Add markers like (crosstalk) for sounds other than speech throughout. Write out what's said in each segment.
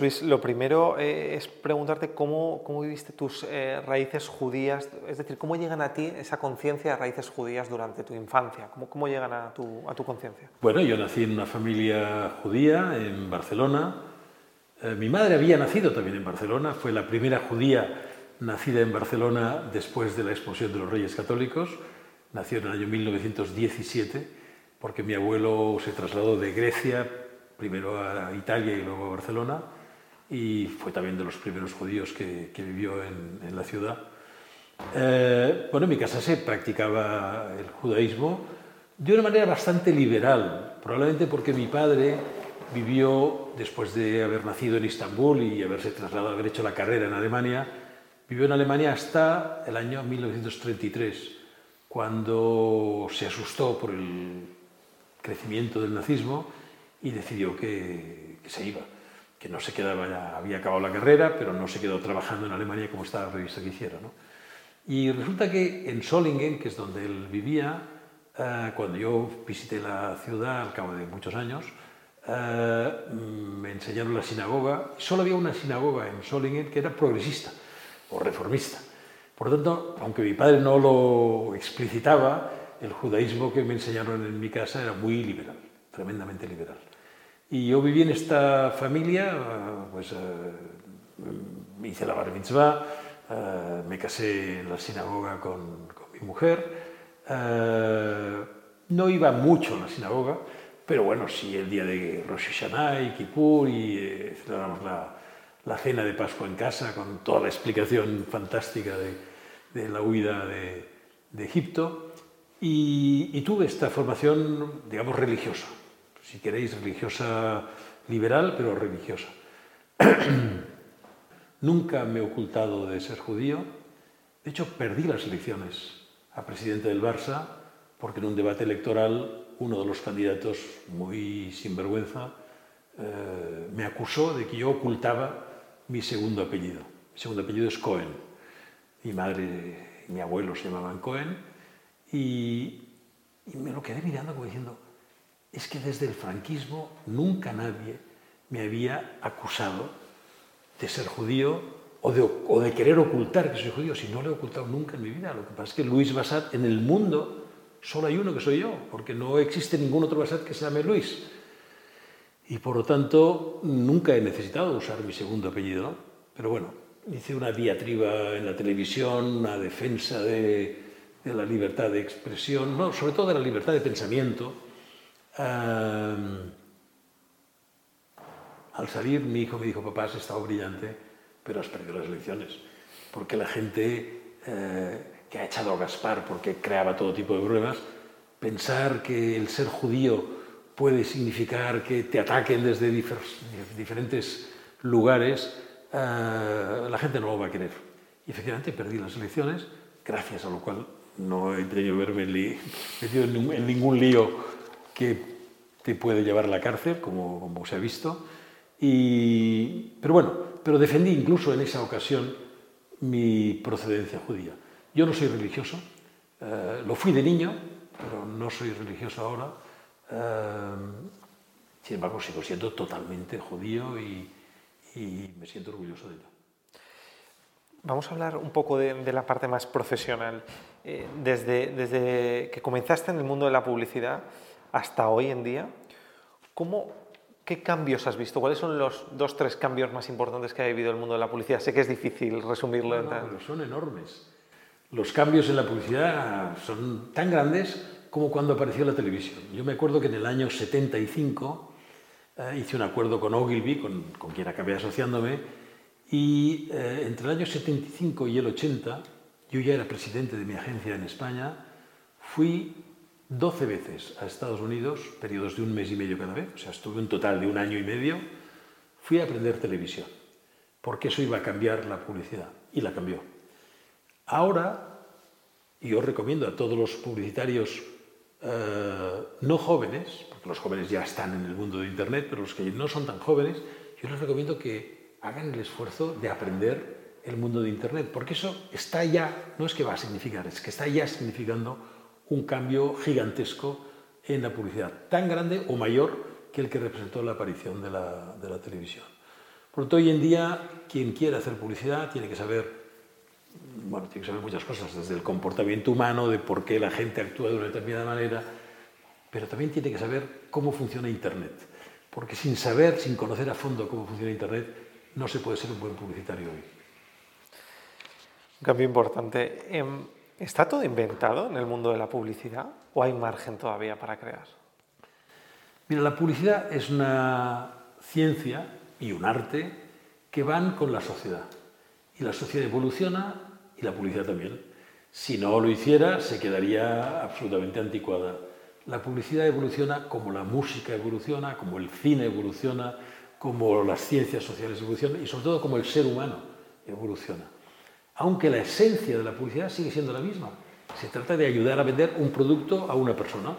Luis, lo primero eh, es preguntarte cómo, cómo viviste tus eh, raíces judías, es decir, cómo llegan a ti esa conciencia de raíces judías durante tu infancia, cómo, cómo llegan a tu, a tu conciencia. Bueno, yo nací en una familia judía en Barcelona. Eh, mi madre había nacido también en Barcelona, fue la primera judía nacida en Barcelona después de la expulsión de los Reyes Católicos. Nació en el año 1917 porque mi abuelo se trasladó de Grecia primero a Italia y luego a Barcelona, y fue también de los primeros judíos que, que vivió en, en, la ciudad. Eh, bueno, en mi casa se practicaba el judaísmo de una manera bastante liberal, probablemente porque mi padre vivió, después de haber nacido en Estambul y haberse trasladado, haber hecho la carrera en Alemania, vivió en Alemania hasta el año 1933, cuando se asustó por el crecimiento del nazismo y decidió que, que, se iba, que no se quedaba ya, había acabado la carrera, pero no se quedó trabajando en Alemania como estaba previsto que hiciera. ¿no? Y resulta que en Solingen, que es donde él vivía, eh, cuando yo visité la ciudad al cabo de muchos años, eh, me enseñaron la sinagoga. Solo había una sinagoga en Solingen que era progresista o reformista. Por lo tanto, aunque mi padre no lo explicitaba, el judaísmo que me enseñaron en mi casa era muy liberal, tremendamente liberal. Y yo viví en esta familia, pues uh, hice la bar mitzvah, uh, me casé en la sinagoga con, mi mujer. No iba mucho a la sinagoga, pero bueno, sí el día de Rosh Hashanah y Kippur y eh, celebramos la, la, cena de Pascua en casa con toda la explicación fantástica de, la huida de, de Egipto. Y, y tuve esta formación, digamos, religiosa si queréis, religiosa liberal, pero religiosa. (clears throat) Nunca me he ocultado de ser judío. De hecho, perdí las elecciones a presidente del Barça porque en un debate electoral uno de los candidatos, muy sinvergüenza, eh, me acusó de que yo ocultaba mi segundo apellido. Mi segundo apellido es Cohen. Mi madre y mi abuelo se llamaban Cohen. Y, y me lo quedé mirando como diciendo, es que desde el franquismo nunca nadie me había acusado de ser judío o de, querer ocultar que soy judío, si no lo he ocultado nunca en mi vida. Lo que pasa es que Luis Bassat, en el mundo, solo hay uno que soy yo, porque no existe ningún otro Bassat que se llame Luis. Y por lo tanto, nunca he necesitado usar mi segundo apellido. Pero bueno, hice una diatriba en la televisión, una defensa de, de la libertad de expresión, no, sobre todo de la libertad de pensamiento, Um, al salir, mi hijo me dijo, papá, has estado brillante, pero has perdido las elecciones. Porque la gente eh, que ha echado a Gaspar porque creaba todo tipo de problemas, pensar que el ser judío puede significar que te ataquen desde difer diferentes lugares, uh, la gente no lo va a querer. Y efectivamente perdí las elecciones, gracias a lo cual no he tenido que verme metido (laughs) en ningún lío que te puede llevar a la cárcel, como, como se ha visto. Y, pero bueno, pero defendí incluso en esa ocasión mi procedencia judía. Yo no soy religioso, eh, lo fui de niño, pero no soy religioso ahora. Eh, sin embargo, sigo siendo totalmente judío y, y, me siento orgulloso de ello. Vamos a hablar un poco de, de la parte más profesional. Eh, desde, desde que comenzaste en el mundo de la publicidad, hasta hoy en día, ¿cómo, ¿qué cambios has visto? ¿Cuáles son los dos, tres cambios más importantes que ha vivido el mundo de la publicidad? Sé que es difícil resumirlo. No, no, pero son enormes. Los cambios en la publicidad son tan grandes como cuando apareció la televisión. Yo me acuerdo que en el año 75 eh, hice un acuerdo con Ogilvy, con, con quien acabé asociándome, y eh, entre el año 75 y el 80, yo ya era presidente de mi agencia en España, fui 12 veces a Estados Unidos, periodos de un mes y medio cada vez, o sea, estuve un total de un año y medio, fui a aprender televisión, porque eso iba a cambiar la publicidad, y la cambió. Ahora, y os recomiendo a todos los publicitarios eh, no jóvenes, porque los jóvenes ya están en el mundo de Internet, pero los que no son tan jóvenes, yo les recomiendo que hagan el esfuerzo de aprender el mundo de Internet, porque eso está ya, no es que va a significar, es que está ya significando un cambio gigantesco en la publicidad, tan grande o mayor que el que representó la aparición de la, televisión. Por lo tanto, hoy en día, quien quiere hacer publicidad tiene que saber bueno, tiene que saber muchas cosas, desde el comportamiento humano, de por qué la gente actúa de una determinada manera, pero también tiene que saber cómo funciona Internet. Porque sin saber, sin conocer a fondo cómo funciona Internet, no se puede ser un buen publicitario hoy. Un cambio importante. Em, ¿Está todo inventado en el mundo de la publicidad o hay margen todavía para crear? Mira, la publicidad es una ciencia y un arte que van con la sociedad. Y la sociedad evoluciona y la publicidad también. Si no lo hiciera, se quedaría absolutamente anticuada. La publicidad evoluciona como la música evoluciona, como el cine evoluciona, como las ciencias sociales evolucionan y sobre todo como el ser humano evoluciona. Aunque la esencia de la publicidad sigue siendo la misma. Se trata de ayudar a vender un producto a una persona.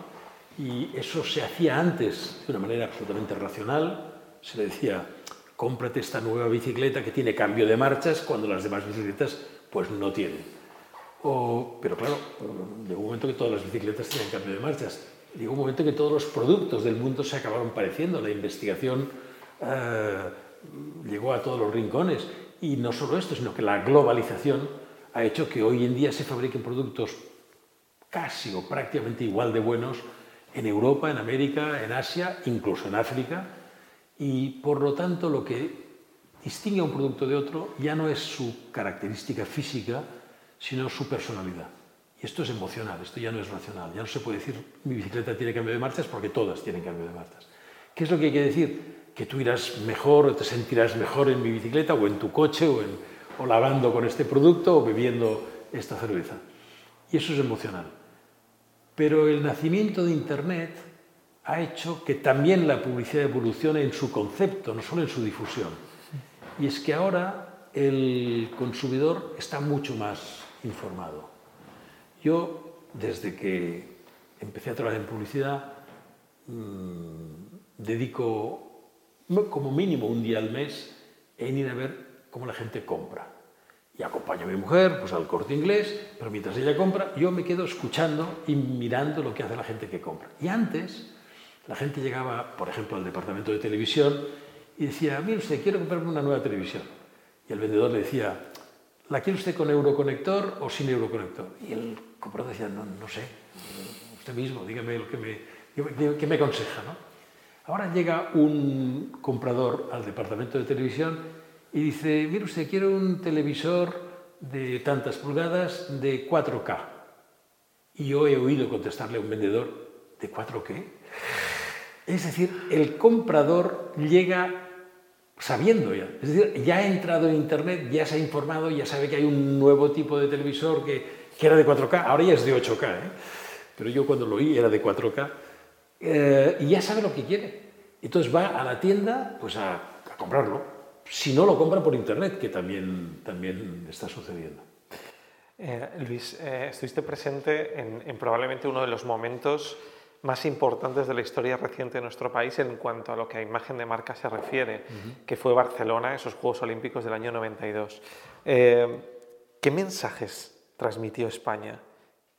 Y eso se hacía antes de una manera absolutamente racional. Se le decía, cómprate esta nueva bicicleta que tiene cambio de marchas cuando las demás bicicletas pues no tienen. pero claro, llegó un momento que todas las bicicletas tienen cambio de marchas. Llegó un momento que todos los productos del mundo se acabaron pareciendo. La investigación eh, llegó a todos los rincones. Y no solo esto, sino que la globalización ha hecho que hoy en día se fabriquen productos casi o prácticamente igual de buenos en Europa, en América, en Asia, incluso en África, y por lo tanto lo que distingue a un producto de otro ya no es su característica física, sino su personalidad. Y esto es emocional, esto ya no es racional. Ya no se puede decir mi bicicleta tiene cambio de marchas porque todas tienen cambio de marchas. ¿Qué es lo que hay que decir? Que tú irás mejor te sentirás mejor en mi bicicleta o en tu coche o, o lavando con este producto o bebiendo esta cerveza. Y eso es emocional. Pero el nacimiento de Internet ha hecho que también la publicidad evolucione en su concepto, no solo en su difusión. Y es que ahora el consumidor está mucho más informado. Yo, desde que empecé a trabajar en publicidad, mmm, dedico como mínimo un día al mes en ir a ver cómo la gente compra. Y acompaño a mi mujer pues, al corte inglés, pero mientras ella compra, yo me quedo escuchando y mirando lo que hace la gente que compra. Y antes, la gente llegaba, por ejemplo, al departamento de televisión y decía, mire usted, quiero comprarme una nueva televisión. Y el vendedor le decía, ¿la quiere usted con euroconector o sin euroconector? Y el comprador decía, no, no sé, usted mismo, dígame lo que me, que me aconseja. ¿no? Ahora llega un comprador al departamento de televisión y dice, mire usted, quiero un televisor de tantas pulgadas de 4K. Y yo he oído contestarle a un vendedor, ¿de 4K? Es decir, el comprador llega sabiendo ya. Es decir, ya ha entrado en Internet, ya se ha informado, ya sabe que hay un nuevo tipo de televisor que, era de 4K, ahora ya es de 8K. ¿eh? Pero yo cuando lo oí era de 4K. Eh, y ya sabe lo que quiere. Entonces va a la tienda pues a, comprarlo. Si no lo compra por Internet, que también, también está sucediendo. Eh, Luis, estuviste presente en, en probablemente uno de los momentos más importantes de la historia reciente de nuestro país en cuanto a lo que a imagen de marca se refiere, que fue Barcelona, esos Juegos Olímpicos del año 92. Eh, ¿Qué mensajes transmitió España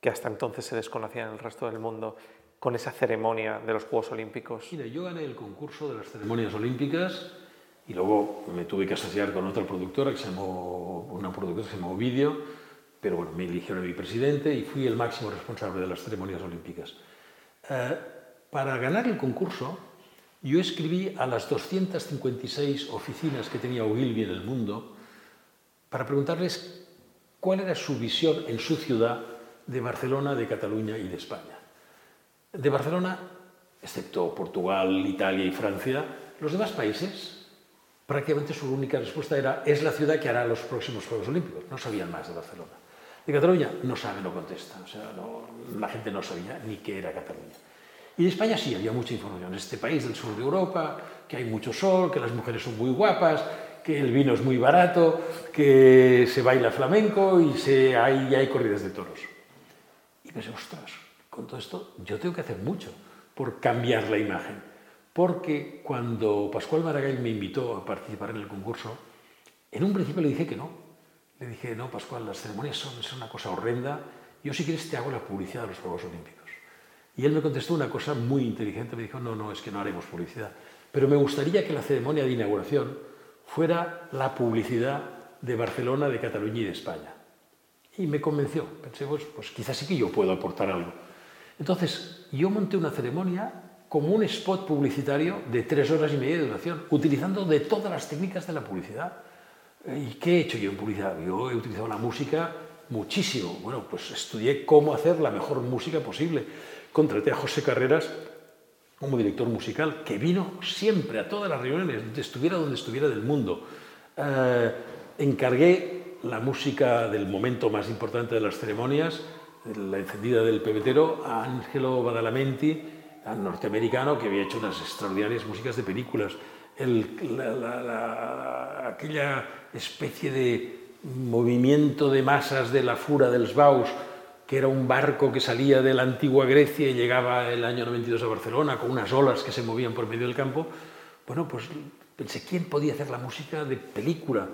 que hasta entonces se desconocían en el resto del mundo con esa ceremonia de los Juegos Olímpicos? Mira, yo gané el concurso de las ceremonias olímpicas y luego me tuve que asociar con otra productora que se llamó, una productora que se llamó pero bueno, me eligieron a mi presidente y fui el máximo responsable de las ceremonias olímpicas. Eh, para ganar el concurso, yo escribí a las 256 oficinas que tenía Ogilvy en el mundo para preguntarles cuál era su visión en su ciudad de Barcelona, de Cataluña y de España. De Barcelona, excepto Portugal, Italia y Francia, los demás países, prácticamente su única respuesta era es la ciudad que hará los próximos Juegos Olímpicos. No sabían más de Barcelona. De Cataluña no sabe, no contesta. O sea, la gente no sabía ni qué era Cataluña. Y de España sí, había mucha información. Este país del sur de Europa, que hay mucho sol, que las mujeres son muy guapas, que el vino es muy barato, que se baila flamenco y se, hay, hay corridas de toros. Y pensé, ostras, con todo esto yo tengo que hacer mucho, por cambiar la imagen. Porque cuando Pascual Maragall me invitó a participar en el concurso, en un principio le dije que no. Le dije, no, Pascual, las ceremonias son, son una cosa horrenda. Yo si quieres te hago la publicidad de los Juegos Olímpicos. Y él me contestó una cosa muy inteligente. Me dijo, no, no, es que no haremos publicidad. Pero me gustaría que la ceremonia de inauguración fuera la publicidad de Barcelona, de Cataluña y de España. Y me convenció. Pensé, pues, pues quizás sí que yo puedo aportar algo. Entonces, yo monté una ceremonia como un spot publicitario de tres horas y media de duración, utilizando de todas las técnicas de la publicidad. ¿Y qué he hecho yo en publicidad? Yo he utilizado la música muchísimo. Bueno, pues estudié cómo hacer la mejor música posible. Contraté a José Carreras como director musical, que vino siempre a todas las reuniones, estuviera donde estuviera del mundo. Eh, encargué la música del momento más importante de las ceremonias, la encendida del pebetero, a Angelo Badalamenti, al norteamericano que había hecho unas extraordinarias músicas de películas. aquella especie de movimiento de masas de la Fura del Sbaus, que era un barco que salía de la antigua Grecia y llegaba el año 92 a Barcelona con unas olas que se movían por medio del campo. Bueno, pues pensé, ¿quién podía hacer la música de película?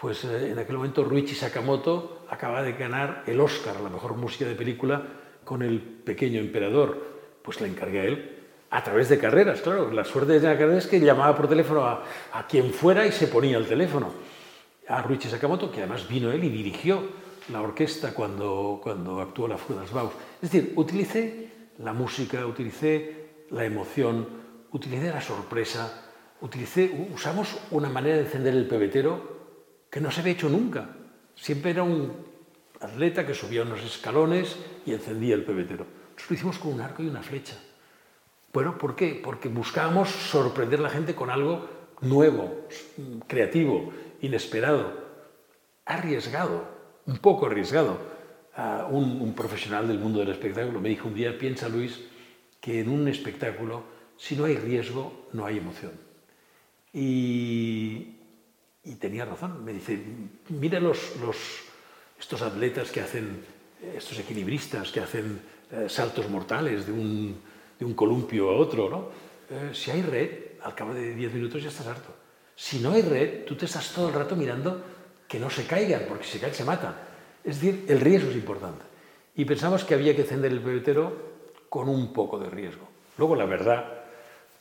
Pues eh, en aquel momento Ruichi Sakamoto acaba de ganar el Oscar a la mejor música de película con El pequeño emperador. Pues la encargué a él a través de carreras, claro. La suerte de la carrera es que llamaba por teléfono a, quien fuera y se ponía el teléfono. A Ruichi Sakamoto, que además vino él y dirigió la orquesta cuando, cuando actuó la Baus. Es decir, utilicé la música, utilicé la emoción, utilicé la sorpresa, utilicé, usamos una manera de encender el pebetero que no se había hecho nunca. Siempre era un atleta que subía unos escalones y encendía el pebetero. Nosotros lo hicimos con un arco y una flecha. Bueno, ¿por qué? Porque buscábamos sorprender a la gente con algo nuevo, creativo, inesperado, arriesgado, un poco arriesgado. un, un profesional del mundo del espectáculo me dijo un día, piensa Luis, que en un espectáculo, si no hay riesgo, no hay emoción. Y tenía razón. Me dice, mira los, los, estos atletas que hacen, estos equilibristas que hacen eh, saltos mortales de un, de un, columpio a otro, ¿no? Eh, si hay red, al cabo de 10 minutos ya estás harto. Si no hay red, tú te estás todo el rato mirando que no se caigan, porque si se caen se matan. Es decir, el riesgo es importante. Y pensamos que había que encender el pebetero con un poco de riesgo. Luego, la verdad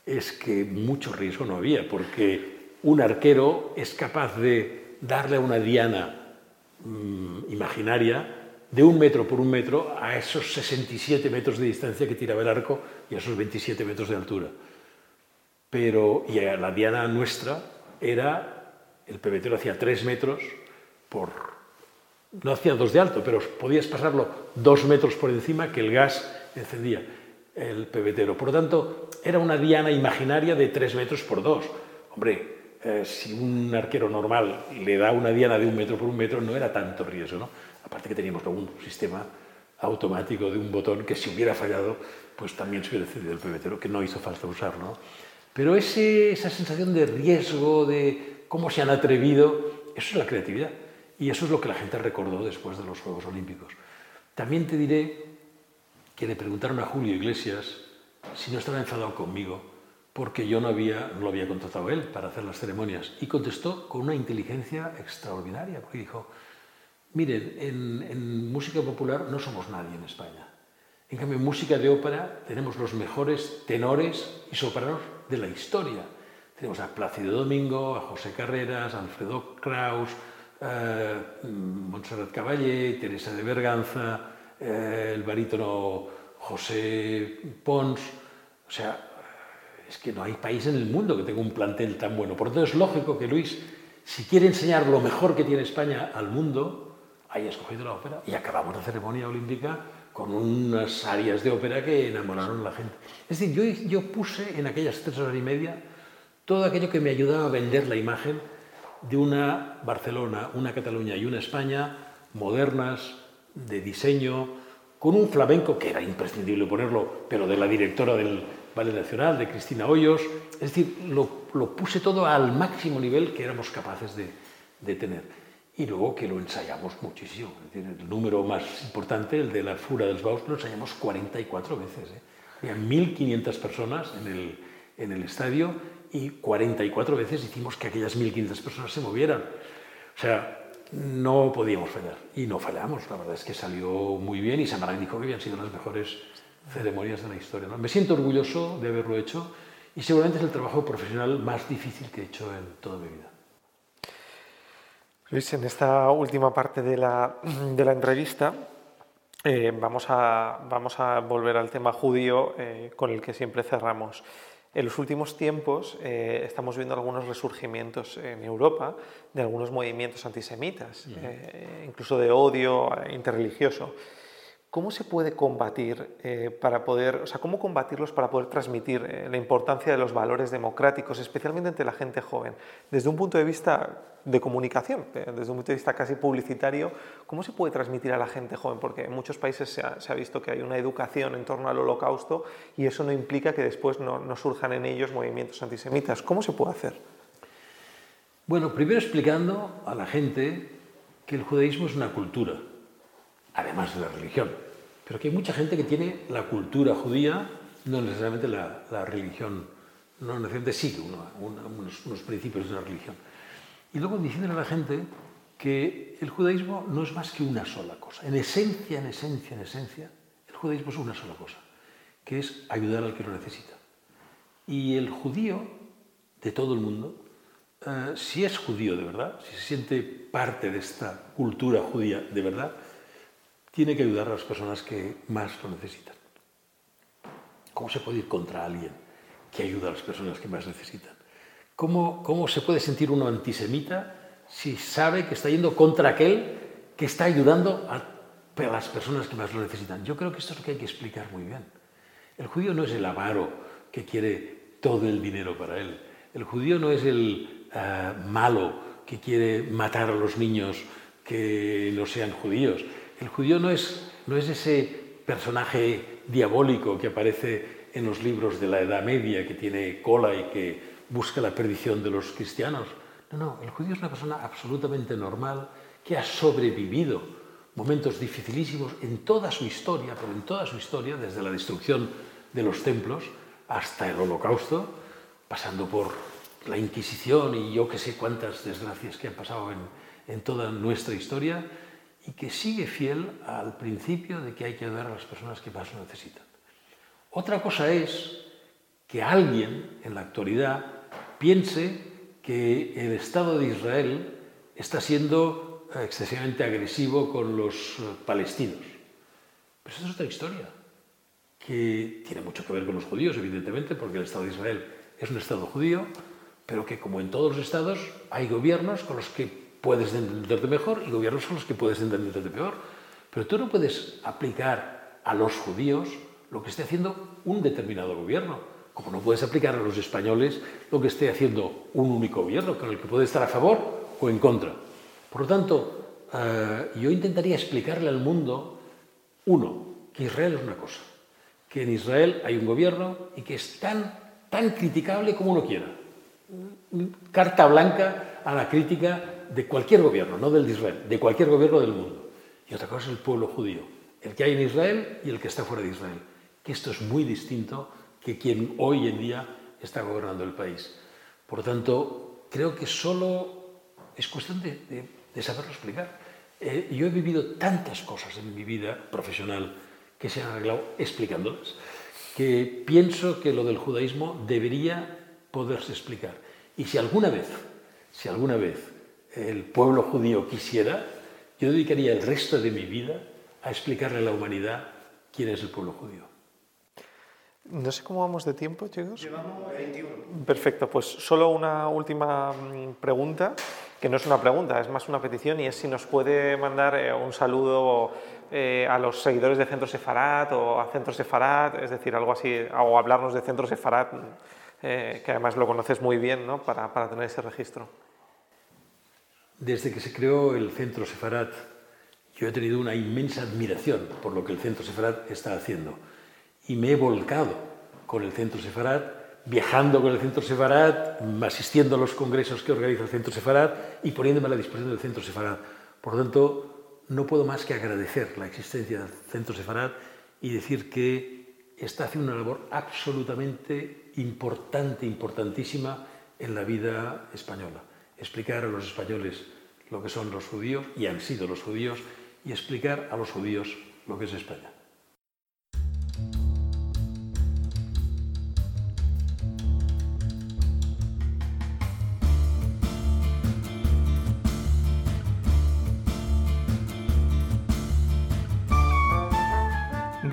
es que mucho riesgo no había, porque un arquero es capaz de darle a una diana mmm, imaginaria de un metro por un metro a esos 67 metros de distancia que tiraba el arco y a esos 27 metros de altura. Pero, y la diana nuestra era, el pebetero hacía 3 metros por, no hacía dos de alto, pero podías pasarlo dos metros por encima que el gas encendía el pebetero. Por lo tanto, era una diana imaginaria de 3 metros por 2. Hombre, eh, si un arquero normal le da una diana de un metro por un metro, no era tanto riesgo. ¿no? Aparte que teníamos un sistema automático de un botón que si hubiera fallado, pues también se hubiera cedido el pebetero, que no hizo falta usarlo. Pero esa sensación de riesgo, de cómo se han atrevido, eso es la creatividad. Y eso es lo que la gente recordó después de los Juegos Olímpicos. También te diré que le preguntaron a Julio Iglesias si no estaba enfadado conmigo porque yo no, había, no lo había contratado él para hacer las ceremonias. Y contestó con una inteligencia extraordinaria, porque dijo, miren, en, en, música popular no somos nadie en España. En cambio, en música de ópera tenemos los mejores tenores y sopranos de la historia. Tenemos a Plácido Domingo, a José Carreras, a Alfredo Kraus, eh, Montserrat Caballé, Teresa de Berganza, eh, el barítono José Pons. O sea, es que no hay país en el mundo que tenga un plantel tan bueno. Por tanto, es lógico que Luis, si quiere enseñar lo mejor que tiene España al mundo, haya escogido la ópera. Y acabamos la ceremonia olímpica con unas áreas de ópera que enamoraron a la gente. Es decir, yo, yo puse en aquellas tres horas y media todo aquello que me ayudaba a vender la imagen de una Barcelona, una Cataluña y una España modernas, de diseño, con un flamenco que era imprescindible ponerlo, pero de la directora del, Ballet Nacional, de Cristina Hoyos. Es decir, lo, lo, puse todo al máximo nivel que éramos capaces de, de tener. Y luego que lo ensayamos muchísimo. Es decir, el número más importante, el de la Fura dels Baus, lo ensayamos 44 veces. ¿eh? Había 1.500 personas en el, en el estadio y 44 veces hicimos que aquellas 1.500 personas se movieran. O sea, no podíamos fallar y no fallamos. La verdad es que salió muy bien y Samarán dijo que habían sido las mejores ceremonias de la historia. ¿no? Me siento orgulloso de haberlo hecho y seguramente es el trabajo profesional más difícil que he hecho en toda mi vida. Luis, en esta última parte de la, de la entrevista eh, vamos, a, vamos, a, volver al tema judío eh, con el que siempre cerramos. En los últimos tiempos eh, estamos viendo algunos resurgimientos en Europa de algunos movimientos antisemitas, incluso de odio interreligioso. ¿Cómo se puede combatir eh, para poder, o sea, cómo combatirlos para poder transmitir eh, la importancia de los valores democráticos, especialmente entre la gente joven? Desde un punto de vista de comunicación, eh, desde un punto de vista casi publicitario, ¿cómo se puede transmitir a la gente joven? Porque en muchos países se ha, visto que hay una educación en torno al holocausto y eso no implica que después no, no surjan en ellos movimientos antisemitas. ¿Cómo se puede hacer? Bueno, primero explicando a la gente que el judaísmo es una cultura además de la religión. Pero que hay mucha gente que tiene la cultura judía, no necesariamente la, religión, no necesariamente sigue unos, principios de una religión. Y luego diciendo a la gente que el judaísmo no es más que una sola cosa. En esencia, en esencia, en esencia, el judaísmo es una sola cosa, que es ayudar al que lo necesita. Y el judío de todo el mundo, eh, si es judío de verdad, si se siente parte de esta cultura judía de verdad, tiene que ayudar a las personas que más lo necesitan. ¿Cómo se puede ir contra alguien que ayuda a las personas que más necesitan? ¿Cómo, cómo se puede sentir uno antisemita si sabe que está yendo contra aquel que está ayudando a las personas que más lo necesitan? Yo creo que esto es lo que hay que explicar muy bien. El judío no es el avaro que quiere todo el dinero para él. El judío no es el eh, malo que quiere matar a los niños que no sean judíos. El judío no es, no es ese personaje diabólico que aparece en los libros de la Edad Media, que tiene cola y que busca la perdición de los cristianos. No, no, el judío es una persona absolutamente normal que ha sobrevivido momentos dificilísimos en toda su historia, pero en toda su historia, desde la destrucción de los templos hasta el holocausto, pasando por la Inquisición y yo que sé cuántas desgracias que han pasado en, en toda nuestra historia, y que sigue fiel al principio de que hay que ayudar a las personas que más lo necesitan. Otra cosa es que alguien en la actualidad piense que el Estado de Israel está siendo excesivamente agresivo con los eh, palestinos. Pero esa es otra historia, que tiene mucho que ver con los judíos, evidentemente, porque el Estado de Israel es un Estado judío, pero que como en todos los estados hay gobiernos con los que puedes entenderte mejor y gobiernos son los que puedes entenderte peor. Pero tú no puedes aplicar a los judíos lo que esté haciendo un determinado gobierno, como no puedes aplicar a los españoles lo que esté haciendo un único gobierno, con el que puede estar a favor o en contra. Por lo tanto, eh, yo intentaría explicarle al mundo, uno, que Israel es una cosa, que en Israel hay un gobierno y que es tan, tan criticable como uno quiera. Carta blanca a la crítica de cualquier gobierno, no del de Israel, de cualquier gobierno del mundo. Y otra cosa es el pueblo judío, el que hay en Israel y el que está fuera de Israel. Que esto es muy distinto que quien hoy en día está gobernando el país. Por lo tanto, creo que solo es cuestión de, saberlo explicar. Eh, yo he vivido tantas cosas en mi vida profesional que se han arreglado explicándolas, que pienso que lo del judaísmo debería poderse explicar. Y si alguna vez, si alguna vez el pueblo judío quisiera, yo dedicaría el resto de mi vida a explicarle a la humanidad quién es el pueblo judío. No sé cómo vamos de tiempo, chicos. Llevamos 21. Perfecto, pues solo una última mm, pregunta, que no es una pregunta, es más una petición, y es si nos puede mandar eh, un saludo eh, a los seguidores de Centro Sefarat o a Centro Sefarat, es decir, algo así, o hablarnos de Centro Sefarat, eh, que además lo conoces muy bien, ¿no? para, para tener ese registro. Desde que se creó el Centro Sefarat, yo he tenido una inmensa admiración por lo que el Centro Sefarat está haciendo. Y me he volcado con el Centro Sefarat, viajando con el Centro Sefarat, asistiendo a los congresos que organiza el Centro Sefarat y poniéndome a la disposición del Centro Sefarat. Por lo tanto, no puedo más que agradecer la existencia del Centro Sefarat y decir que está haciendo una labor absolutamente importante, importantísima en la vida española. Explicar a los españoles lo que son los judíos y han sido los judíos y explicar a los judíos lo que es España.